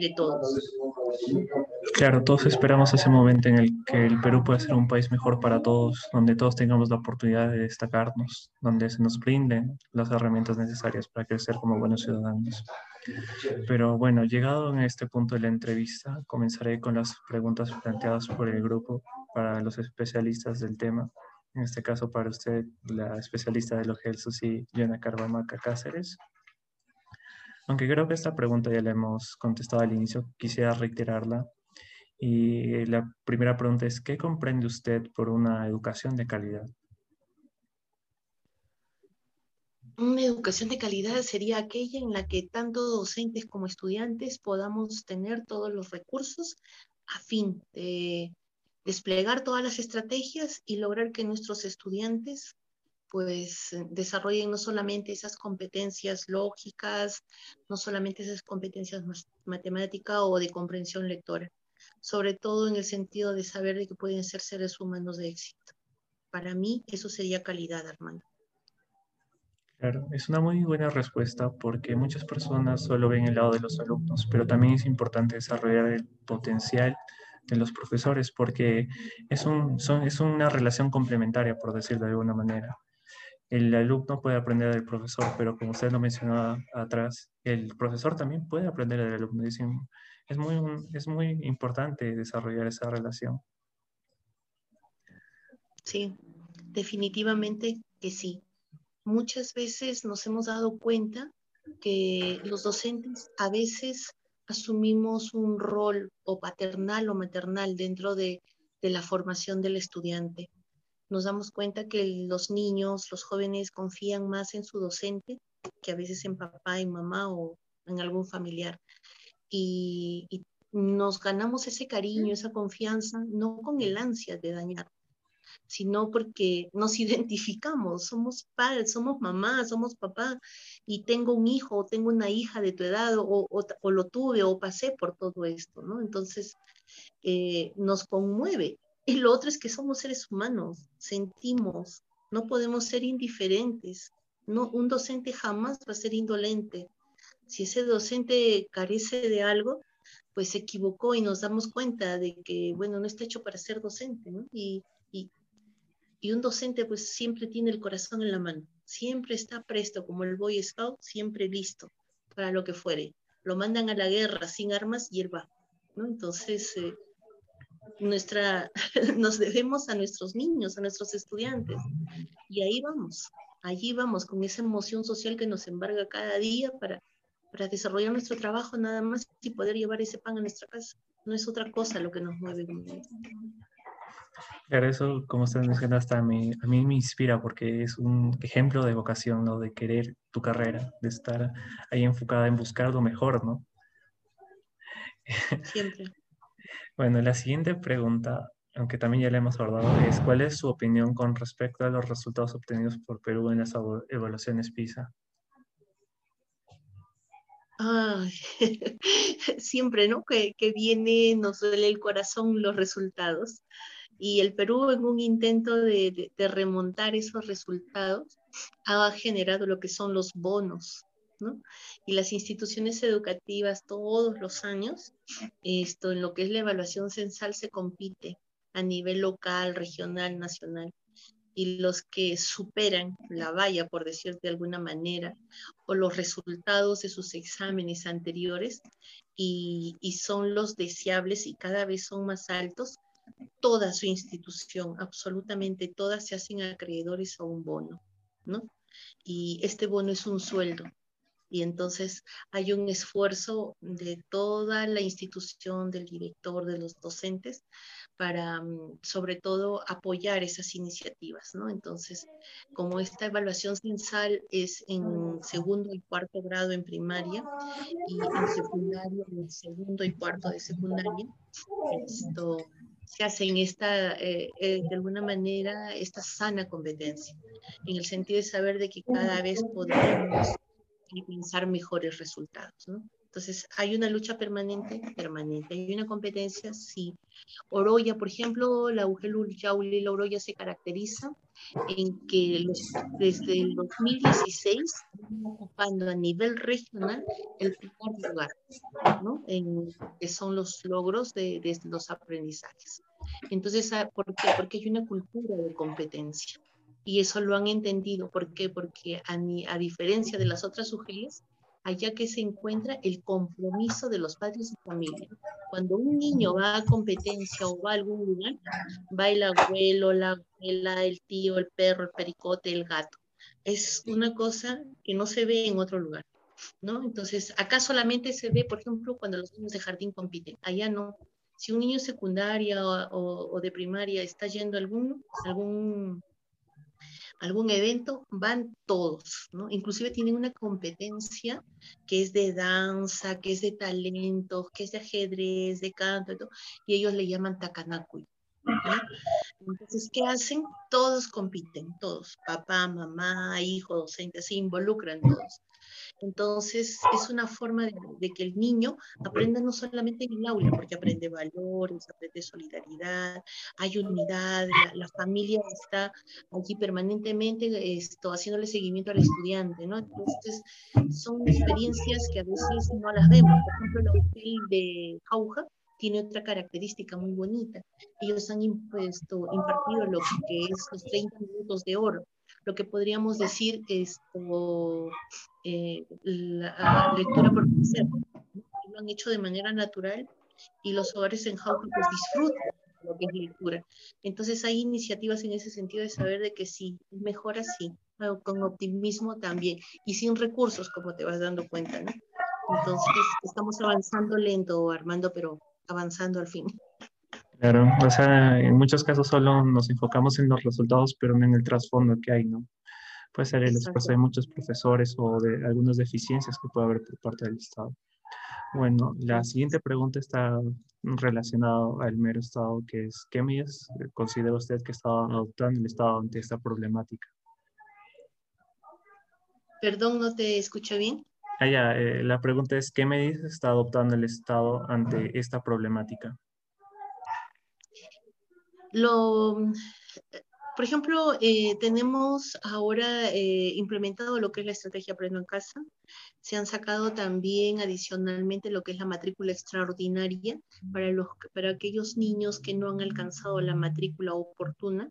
de todos. Claro, todos esperamos ese momento en el que el Perú pueda ser un país mejor para todos, donde todos tengamos la oportunidad de destacarnos, donde se nos brinden las herramientas necesarias para crecer como buenos ciudadanos. Pero bueno, llegado en este punto de la entrevista, comenzaré con las preguntas planteadas por el grupo para los especialistas del tema. En este caso, para usted, la especialista de los y Yana Carbamaca Cáceres. Aunque creo que esta pregunta ya la hemos contestado al inicio, quisiera reiterarla. Y la primera pregunta es, ¿qué comprende usted por una educación de calidad? Una educación de calidad sería aquella en la que tanto docentes como estudiantes podamos tener todos los recursos a fin de desplegar todas las estrategias y lograr que nuestros estudiantes pues eh, desarrollen no solamente esas competencias lógicas, no solamente esas competencias matemáticas o de comprensión lectora, sobre todo en el sentido de saber de que pueden ser seres humanos de éxito. Para mí eso sería calidad, Armando. Claro, es una muy buena respuesta porque muchas personas solo ven el lado de los alumnos, pero también es importante desarrollar el potencial de los profesores porque es, un, es una relación complementaria, por decirlo de alguna manera el alumno puede aprender del profesor, pero como usted lo mencionaba atrás, el profesor también puede aprender del alumno. Es muy, es muy importante desarrollar esa relación. Sí, definitivamente que sí. Muchas veces nos hemos dado cuenta que los docentes a veces asumimos un rol o paternal o maternal dentro de, de la formación del estudiante nos damos cuenta que los niños, los jóvenes confían más en su docente que a veces en papá, en mamá o en algún familiar. Y, nos ganamos ese cariño, esa confianza, no con el ansia de dañar, sino porque nos identificamos, somos padres, somos mamá, somos papá, y tengo un hijo o tengo una hija de tu edad, o, o, lo tuve o pasé por todo esto, ¿no? Entonces, eh, nos conmueve y lo otro es que somos seres humanos, sentimos, no podemos ser indiferentes. No, un docente jamás va a ser indolente. Si ese docente carece de algo, pues se equivocó y nos damos cuenta de que, bueno, no está hecho para ser docente. Y, y, y un docente pues siempre tiene el corazón en la mano, siempre está presto, como el Boy Scout, siempre listo para lo que fuere. Lo mandan a la guerra sin armas y él va, ¿no? Entonces, eh, nuestra, nos debemos a nuestros niños, a nuestros estudiantes. Y ahí vamos, allí vamos con esa emoción social que nos embarga cada día para, para desarrollar nuestro trabajo nada más y poder llevar ese pan a nuestra casa. No es otra cosa lo que nos mueve. Claro, eso, como usted menciona, hasta a mí, a mí me inspira porque es un ejemplo de vocación, ¿no? De querer tu carrera, de estar ahí enfocada en buscar lo mejor, ¿no? Siempre. Bueno, la siguiente pregunta, aunque también ya la hemos abordado, es ¿cuál es su opinión con respecto a los resultados obtenidos por Perú en las evaluaciones PISA? siempre, ¿no? Que, viene, nos duele el corazón los resultados. Y el Perú, en un intento de remontar esos resultados, ha generado lo que son los bonos y las instituciones educativas todos los años, esto en lo que es la evaluación censal se compite a nivel local, regional, nacional. Y los que superan la valla, por decir de alguna manera, o los resultados de sus exámenes anteriores, y, y son los deseables y cada vez son más altos, toda su institución, absolutamente todas, se hacen acreedores a un bono, ¿no? Y este bono es un sueldo, y entonces hay un esfuerzo de toda la institución, del director, de los docentes, para mm, sobre todo apoyar esas iniciativas, ¿no? Entonces, como esta evaluación censal es en segundo y cuarto grado en primaria y en secundario en segundo y cuarto de secundaria, esto se hace en esta, eh, eh, de alguna manera, esta sana competencia, en el sentido de saber de que cada vez podemos pensar mejores resultados. ¿no? Entonces, ¿hay una lucha permanente? Permanente. ¿Hay una competencia? Sí. Oroya, por ejemplo, la UGELUL Yauli, la Oroya se caracteriza en que desde el 2016 están ocupando a nivel regional el primer lugar, ¿no? En, que son los logros de, de los aprendizajes. Entonces, ah, ¿por qué? Porque hay una cultura de competencia. Y eso lo han entendido. ¿Por qué? Porque a, a diferencia de las otras UGELs, allá que se encuentra el compromiso de los padres y familia. Cuando un niño va a competencia o va a algún lugar, va el abuelo, la abuela, el tío, el perro, el pericote, el gato. Es una cosa que no se ve en otro lugar, ¿no? Entonces, acá solamente se ve, por ejemplo, cuando los niños de jardín compiten. Allá no. Si un niño secundaria o, o de primaria está yendo a algún, algún algún evento, van todos, ¿no? Inclusive tienen una competencia que es de danza, que es de talentos, que es de ajedrez, de canto, y, y ellos le llaman takanakui. Entonces, ¿qué hacen? Todos compiten, todos, papá, mamá, hijo, docente, se involucran todos. Entonces, es una forma de, que el niño aprenda no solamente en el aula, porque aprende valores, aprende solidaridad, hay unidad, la, familia está aquí permanentemente esto, haciéndole seguimiento al estudiante, ¿no? Entonces, son experiencias que a veces no las vemos. Por ejemplo, la hotel de Jauja tiene otra característica muy bonita. Ellos han impuesto, impartido lo que es los 30 minutos de oro lo que podríamos decir es como eh, la, lectura por placer. Lo han hecho de manera natural y los hogares en Jauja pues disfrutan lo que es lectura. Entonces hay iniciativas en ese sentido de saber de que sí, mejor así, con optimismo también y sin recursos, como te vas dando cuenta, ¿no? Entonces estamos avanzando lento, Armando, pero avanzando al fin. Claro, o sea, en muchos casos solo nos enfocamos en los resultados, pero no en el trasfondo que hay, ¿no? Puede ser el esfuerzo de muchos profesores o de algunas deficiencias que puede haber por parte del Estado. Bueno, la siguiente pregunta está relacionada al mero Estado, que es, ¿qué medidas considera usted que está adoptando el Estado ante esta problemática? Perdón, no te escucho bien. Ya, eh, la pregunta es, ¿qué medidas está adoptando el Estado ante esta problemática? Lo, por ejemplo, eh, tenemos ahora eh, implementado lo que es la estrategia Aprendo en Casa. Se han sacado también adicionalmente lo que es la matrícula extraordinaria para, los, para aquellos niños que no han alcanzado la matrícula oportuna.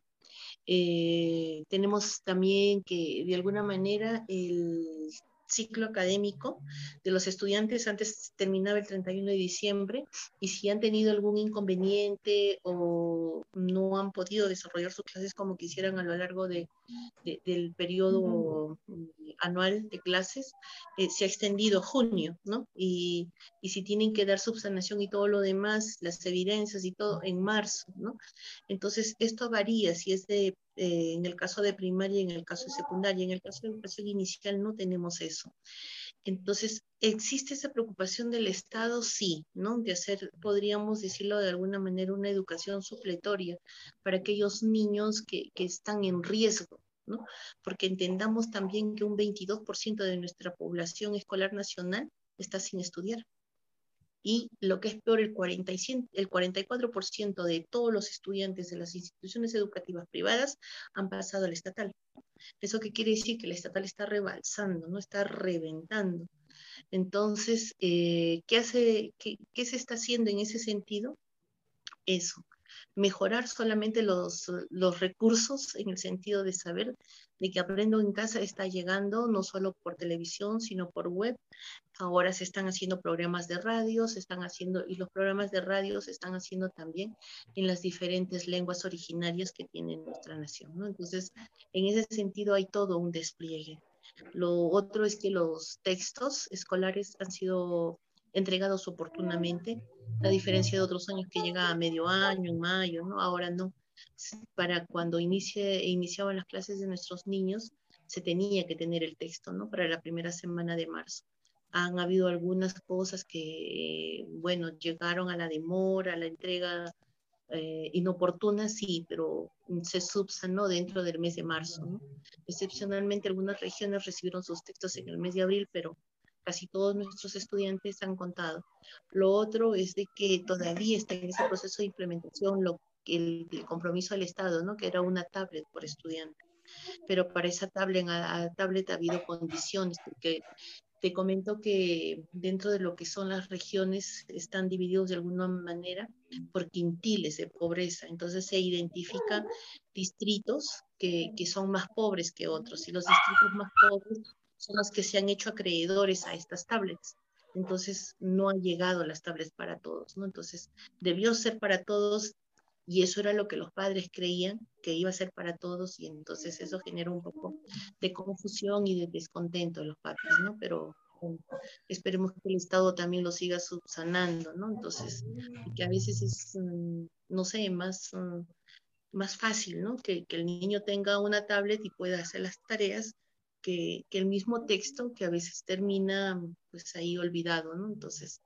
Eh, tenemos también que de alguna manera el ciclo académico de los estudiantes antes terminaba el 31 de diciembre y si han tenido algún inconveniente o no han podido desarrollar sus clases como quisieran a lo largo de, del periodo anual de clases, eh, se ha extendido junio, ¿no? Y, y, si tienen que dar subsanación y todo lo demás, las evidencias y todo, en marzo, ¿no? Entonces, esto varía si es de eh, en el caso de primaria en el caso de secundaria. En el caso de educación inicial no tenemos eso. Entonces, ¿existe esa preocupación del Estado? Sí, ¿no? De hacer, podríamos decirlo de alguna manera, una educación supletoria para aquellos niños que, que están en riesgo, ¿no? Porque entendamos también que un 22% de nuestra población escolar nacional está sin estudiar y lo que es peor, el, 45, el 44% de todos los estudiantes de las instituciones educativas privadas han pasado al estatal. ¿Eso qué quiere decir? Que el estatal está rebalsando, no está reventando. Entonces, eh, ¿qué, hace, qué, ¿qué se está haciendo en ese sentido? Eso, mejorar solamente los, los recursos en el sentido de saber de que Aprendo en Casa está llegando no solo por televisión, sino por web. Ahora se están haciendo programas de radio, se están haciendo, y los programas de radio se están haciendo también en las diferentes lenguas originarias que tiene nuestra nación. Entonces, en ese sentido hay todo un despliegue. Lo otro es que los textos escolares han sido entregados oportunamente, a diferencia de otros años que llega a medio año, en mayo, ¿no? Ahora no. Para cuando inicie, iniciaban las clases de nuestros niños, se tenía que tener el texto, ¿no? Para la primera semana de marzo. Han habido algunas cosas que, bueno, llegaron a la demora, a la entrega eh, inoportuna, sí, pero se subsanó dentro del mes de marzo. ¿no? Excepcionalmente, algunas regiones recibieron sus textos en el mes de abril, pero casi todos nuestros estudiantes han contado. Lo otro es de que todavía está en ese proceso de implementación lo, el, compromiso del Estado, ¿no? que era una tablet por estudiante. Pero para esa tablet ha habido condiciones, porque te comento que dentro de lo que son las regiones están divididos de alguna manera por quintiles de pobreza. Entonces se identifican distritos que, que son más pobres que otros y los distritos más pobres son los que se han hecho acreedores a estas tablets. Entonces no han llegado las tablets para todos, ¿no? Entonces debió ser para todos y eso era lo que los padres creían que iba a ser para todos y entonces eso generó un poco de confusión y de descontento de los padres, ¿no? Pero esperemos que el Estado también lo siga subsanando, ¿no? Entonces, que a veces es, mm, no sé, más, mm, más fácil, ¿no? Que, que, el niño tenga una tablet y pueda hacer las tareas que, que el mismo texto que a veces termina pues ahí olvidado, ¿no? Entonces,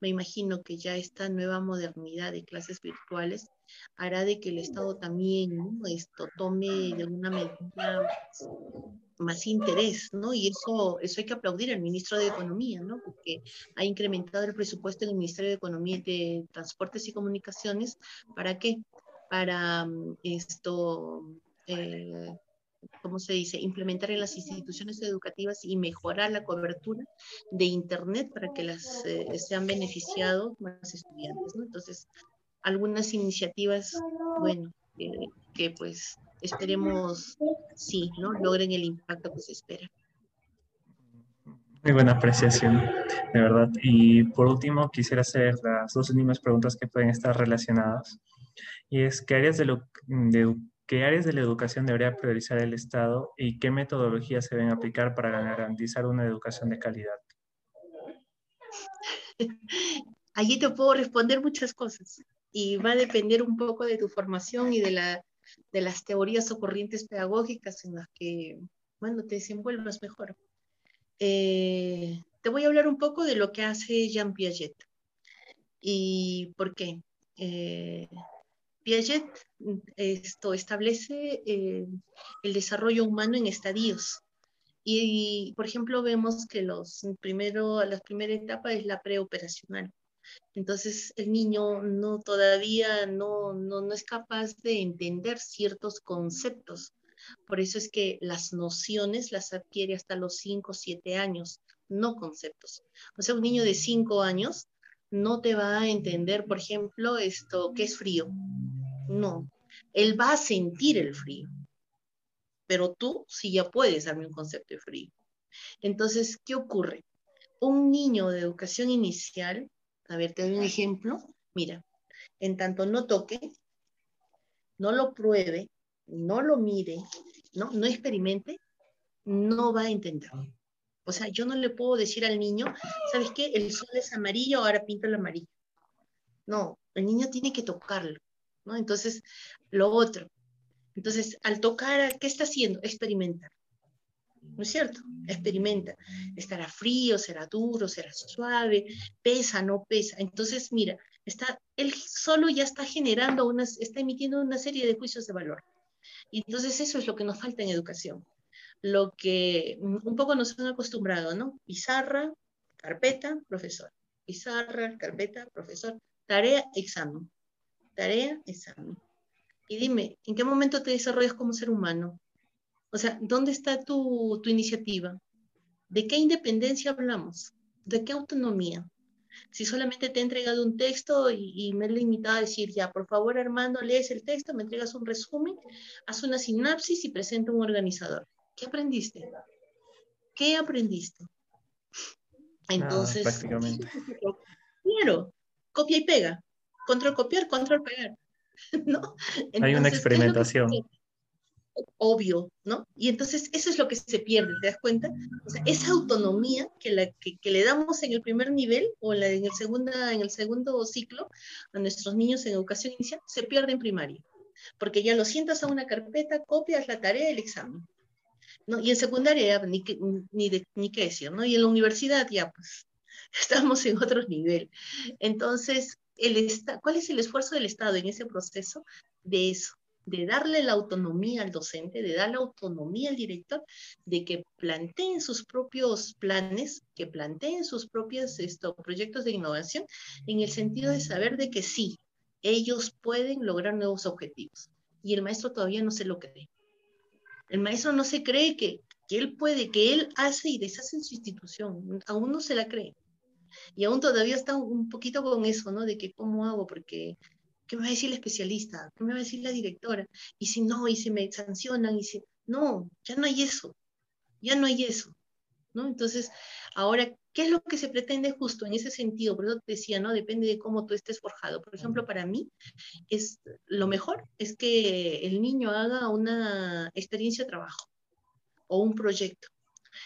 me imagino que ya esta nueva modernidad de clases virtuales hará de que el Estado también esto tome de alguna medida más interés, ¿no? Y eso, eso hay que aplaudir al ministro de Economía, ¿no? Porque ha incrementado el presupuesto en el Ministerio de Economía de Transportes y Comunicaciones. ¿Para qué? Para mm, esto, eh, ¿cómo se dice? Implementar en las instituciones educativas y mejorar la cobertura de Internet para que las eh, sean beneficiados más estudiantes, ¿no? Entonces, algunas iniciativas, bueno, que pues esperemos, sí, ¿no? Logren el impacto que se espera. Muy buena apreciación, de verdad. Y por último, quisiera hacer las dos últimas preguntas que pueden estar relacionadas. Y es, ¿qué áreas de, lo, de, ¿qué áreas de la educación debería priorizar el Estado y qué metodologías se deben aplicar para garantizar una educación de calidad? Allí te puedo responder muchas cosas y va a depender un poco de tu formación y de, la, de las teorías o corrientes pedagógicas en las que, bueno, te desenvuelvas mejor. Eh, te voy a hablar un poco de lo que hace Jean Piaget. ¿Y por qué? Eh, Piaget esto establece eh, el desarrollo humano en estadios. Y, por ejemplo, vemos que los primero, la primera etapa es la preoperacional. Entonces el niño no todavía no, no, no es capaz de entender ciertos conceptos. Por eso es que las nociones las adquiere hasta los 5 o 7 años, no conceptos. O sea, un niño de 5 años no te va a entender, por ejemplo, esto, ¿qué es frío? No, él va a sentir el frío, pero tú sí ya puedes darme un concepto de frío. Entonces, ¿qué ocurre? Un niño de educación inicial a ver, te doy un ejemplo. Mira, en tanto no toque, no lo pruebe, no lo mire, no, no experimente, no va a entender. O sea, yo no le puedo decir al niño, ¿sabes qué? El sol es amarillo, ahora pinta el amarillo. No, el niño tiene que tocarlo, ¿no? Entonces, lo otro. Entonces, al tocar, ¿qué está haciendo? Experimentar. ¿no es cierto? Experimenta. Estará frío, será duro, será suave, pesa, no pesa. Entonces, mira, está, él solo ya está generando unas, está emitiendo una serie de juicios de valor. Y entonces eso es lo que nos falta en educación. Lo que un poco nos han acostumbrado, ¿no? Pizarra, carpeta, profesor. Pizarra, carpeta, profesor. Tarea, examen. Tarea, examen. Y dime, ¿en qué momento te desarrollas como ser humano? O sea, ¿dónde está tu, iniciativa? ¿De qué independencia hablamos? ¿De qué autonomía? Si solamente te he entregado un texto y, me he limitado a decir, ya, por favor, Armando, lees el texto, me entregas un resumen, haz una sinapsis y presenta un organizador. ¿Qué aprendiste? ¿Qué aprendiste? Entonces, prácticamente. claro, copia y pega. Control copiar, control pegar. ¿No? Hay una experimentación obvio, ¿no? Y entonces eso es lo que se pierde, ¿te das cuenta? O sea, esa autonomía que, la, que, le damos en el primer nivel o en, el segunda, en el segundo ciclo a nuestros niños en educación inicial se pierde en primaria, porque ya lo sientas a una carpeta, copias la tarea, el examen. Y en secundaria ni, ni, ni qué ¿no? Y en la universidad ya pues estamos en otro nivel. Entonces, el ¿cuál es el esfuerzo del Estado en ese proceso? De eso, de darle la autonomía al docente, de darle autonomía al director, de que planteen sus propios planes, que planteen sus propios proyectos de innovación, en el sentido de saber de que sí, ellos pueden lograr nuevos objetivos. Y el maestro todavía no se lo cree. El maestro no se cree que, que él puede, que él hace y deshace en su institución. Aún no se la cree. Y aún todavía está un poquito con eso, ¿no? De que cómo hago, porque ¿qué me va a decir la especialista? ¿Qué me va a decir la directora? Y si no, y si me sancionan, y si... No, ya no hay eso, ya no hay eso, ¿no? Entonces, ahora, ¿qué es lo que se pretende justo en ese sentido? Por eso te decía, ¿no? Depende de cómo tú estés forjado. Por ejemplo, para mí, es, lo mejor es que el niño haga una experiencia de trabajo o un proyecto.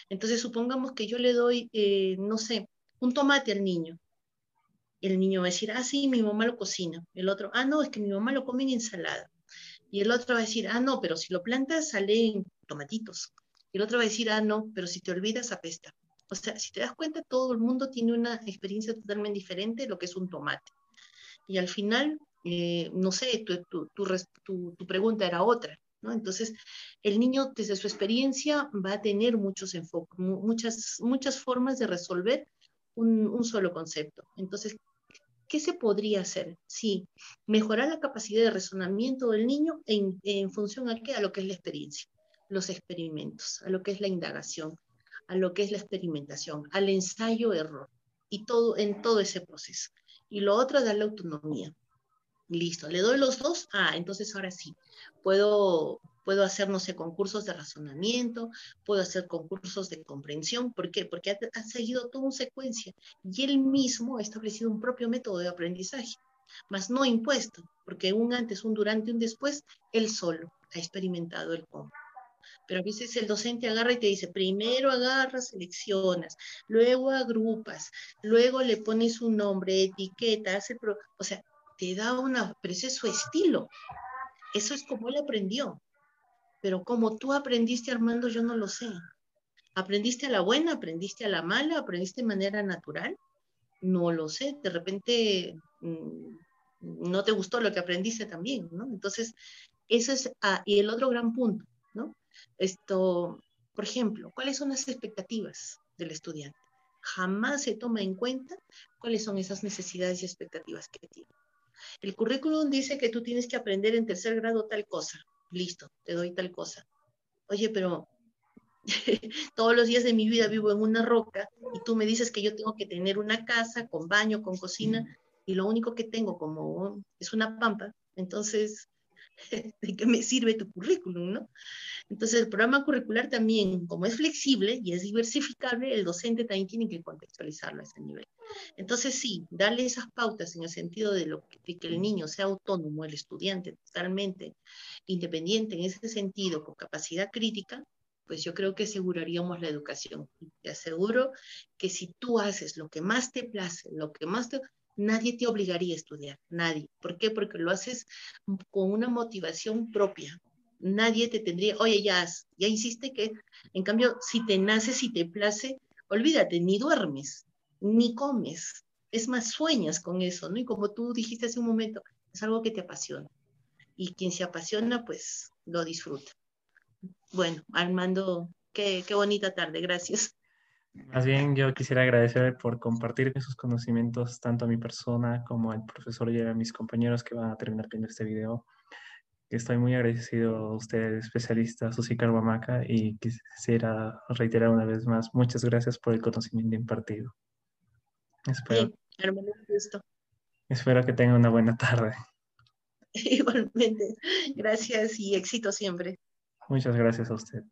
Entonces, supongamos que yo le doy, eh, no sé, un tomate al niño el niño va a decir, ah, sí, mi mamá lo cocina. El otro, ah, no, es que mi mamá lo come en ensalada. Y el otro va a decir, ah, no, pero si lo plantas salen tomatitos. Y el otro va a decir, ah, no, pero si te olvidas apesta. O sea, si te das cuenta, todo el mundo tiene una experiencia totalmente diferente de lo que es un tomate. Y al final, eh, no sé, tu, tu, pregunta era otra. ¿no? Entonces, el niño desde su experiencia va a tener muchos enfoques, muchas, muchas formas de resolver un, solo concepto. Entonces, ¿Qué se podría hacer? Sí, mejorar la capacidad de razonamiento del niño en, función a qué? A lo que es la experiencia, los experimentos, a lo que es la indagación, a lo que es la experimentación, al ensayo-error y todo en todo ese proceso. Y lo otro, darle autonomía. Listo, le doy los dos, ah, entonces ahora sí, puedo puedo hacer, no sé, concursos de razonamiento, puedo hacer concursos de comprensión. ¿Por qué? Porque ha, seguido toda una secuencia y él mismo ha establecido un propio método de aprendizaje, más no impuesto, porque un antes, un durante, un después, él solo ha experimentado el cómo. Pero a veces el docente agarra y te dice, primero agarras, seleccionas, luego agrupas, luego le pones un nombre, etiqueta, hace o sea, te da una, pero es su estilo. Eso es como él aprendió pero como tú aprendiste, Armando, yo no lo sé. ¿Aprendiste a la buena? ¿Aprendiste a la mala? ¿Aprendiste de manera natural? No lo sé. De repente mm, no te gustó lo que aprendiste también. Entonces, eso es, ah, y el otro gran punto. Esto, por ejemplo, ¿cuáles son las expectativas del estudiante? Jamás se toma en cuenta cuáles son esas necesidades y expectativas que tiene. El currículum dice que tú tienes que aprender en tercer grado tal cosa listo, te doy tal cosa. Oye, pero todos los días de mi vida vivo en una roca y tú me dices que yo tengo que tener una casa con baño, con cocina, y lo único que tengo como es una pampa, entonces, ¿de qué me sirve tu currículum, no? Entonces, el programa curricular también, como es flexible y es diversificable, el docente también tiene que contextualizarlo a ese nivel. Entonces, sí, darle esas pautas en el sentido de, lo que, el niño sea autónomo, el estudiante totalmente independiente en ese sentido, con capacidad crítica, pues yo creo que aseguraríamos la educación. Te aseguro que si tú haces lo que más te place, lo que más te... Nadie te obligaría a estudiar, nadie. ¿Por qué? Porque lo haces con una motivación propia, nadie te tendría, oye, ya, ya hiciste que, en cambio, si te nace, si te place, olvídate, ni duermes, ni comes, es más, sueñas con eso, ¿no? Y como tú dijiste hace un momento, es algo que te apasiona. Y quien se apasiona, pues lo disfruta. Bueno, Armando, qué, qué bonita tarde, gracias. Más bien, yo quisiera agradecer por compartir esos conocimientos tanto a mi persona como al profesor y a mis compañeros que van a terminar viendo este video. Estoy muy agradecido a usted, especialista Susi Carbamaca, y quisiera reiterar una vez más, muchas gracias por el conocimiento impartido. Espero, espero que tenga una buena tarde. Igualmente, gracias y éxito siempre. Muchas gracias a usted.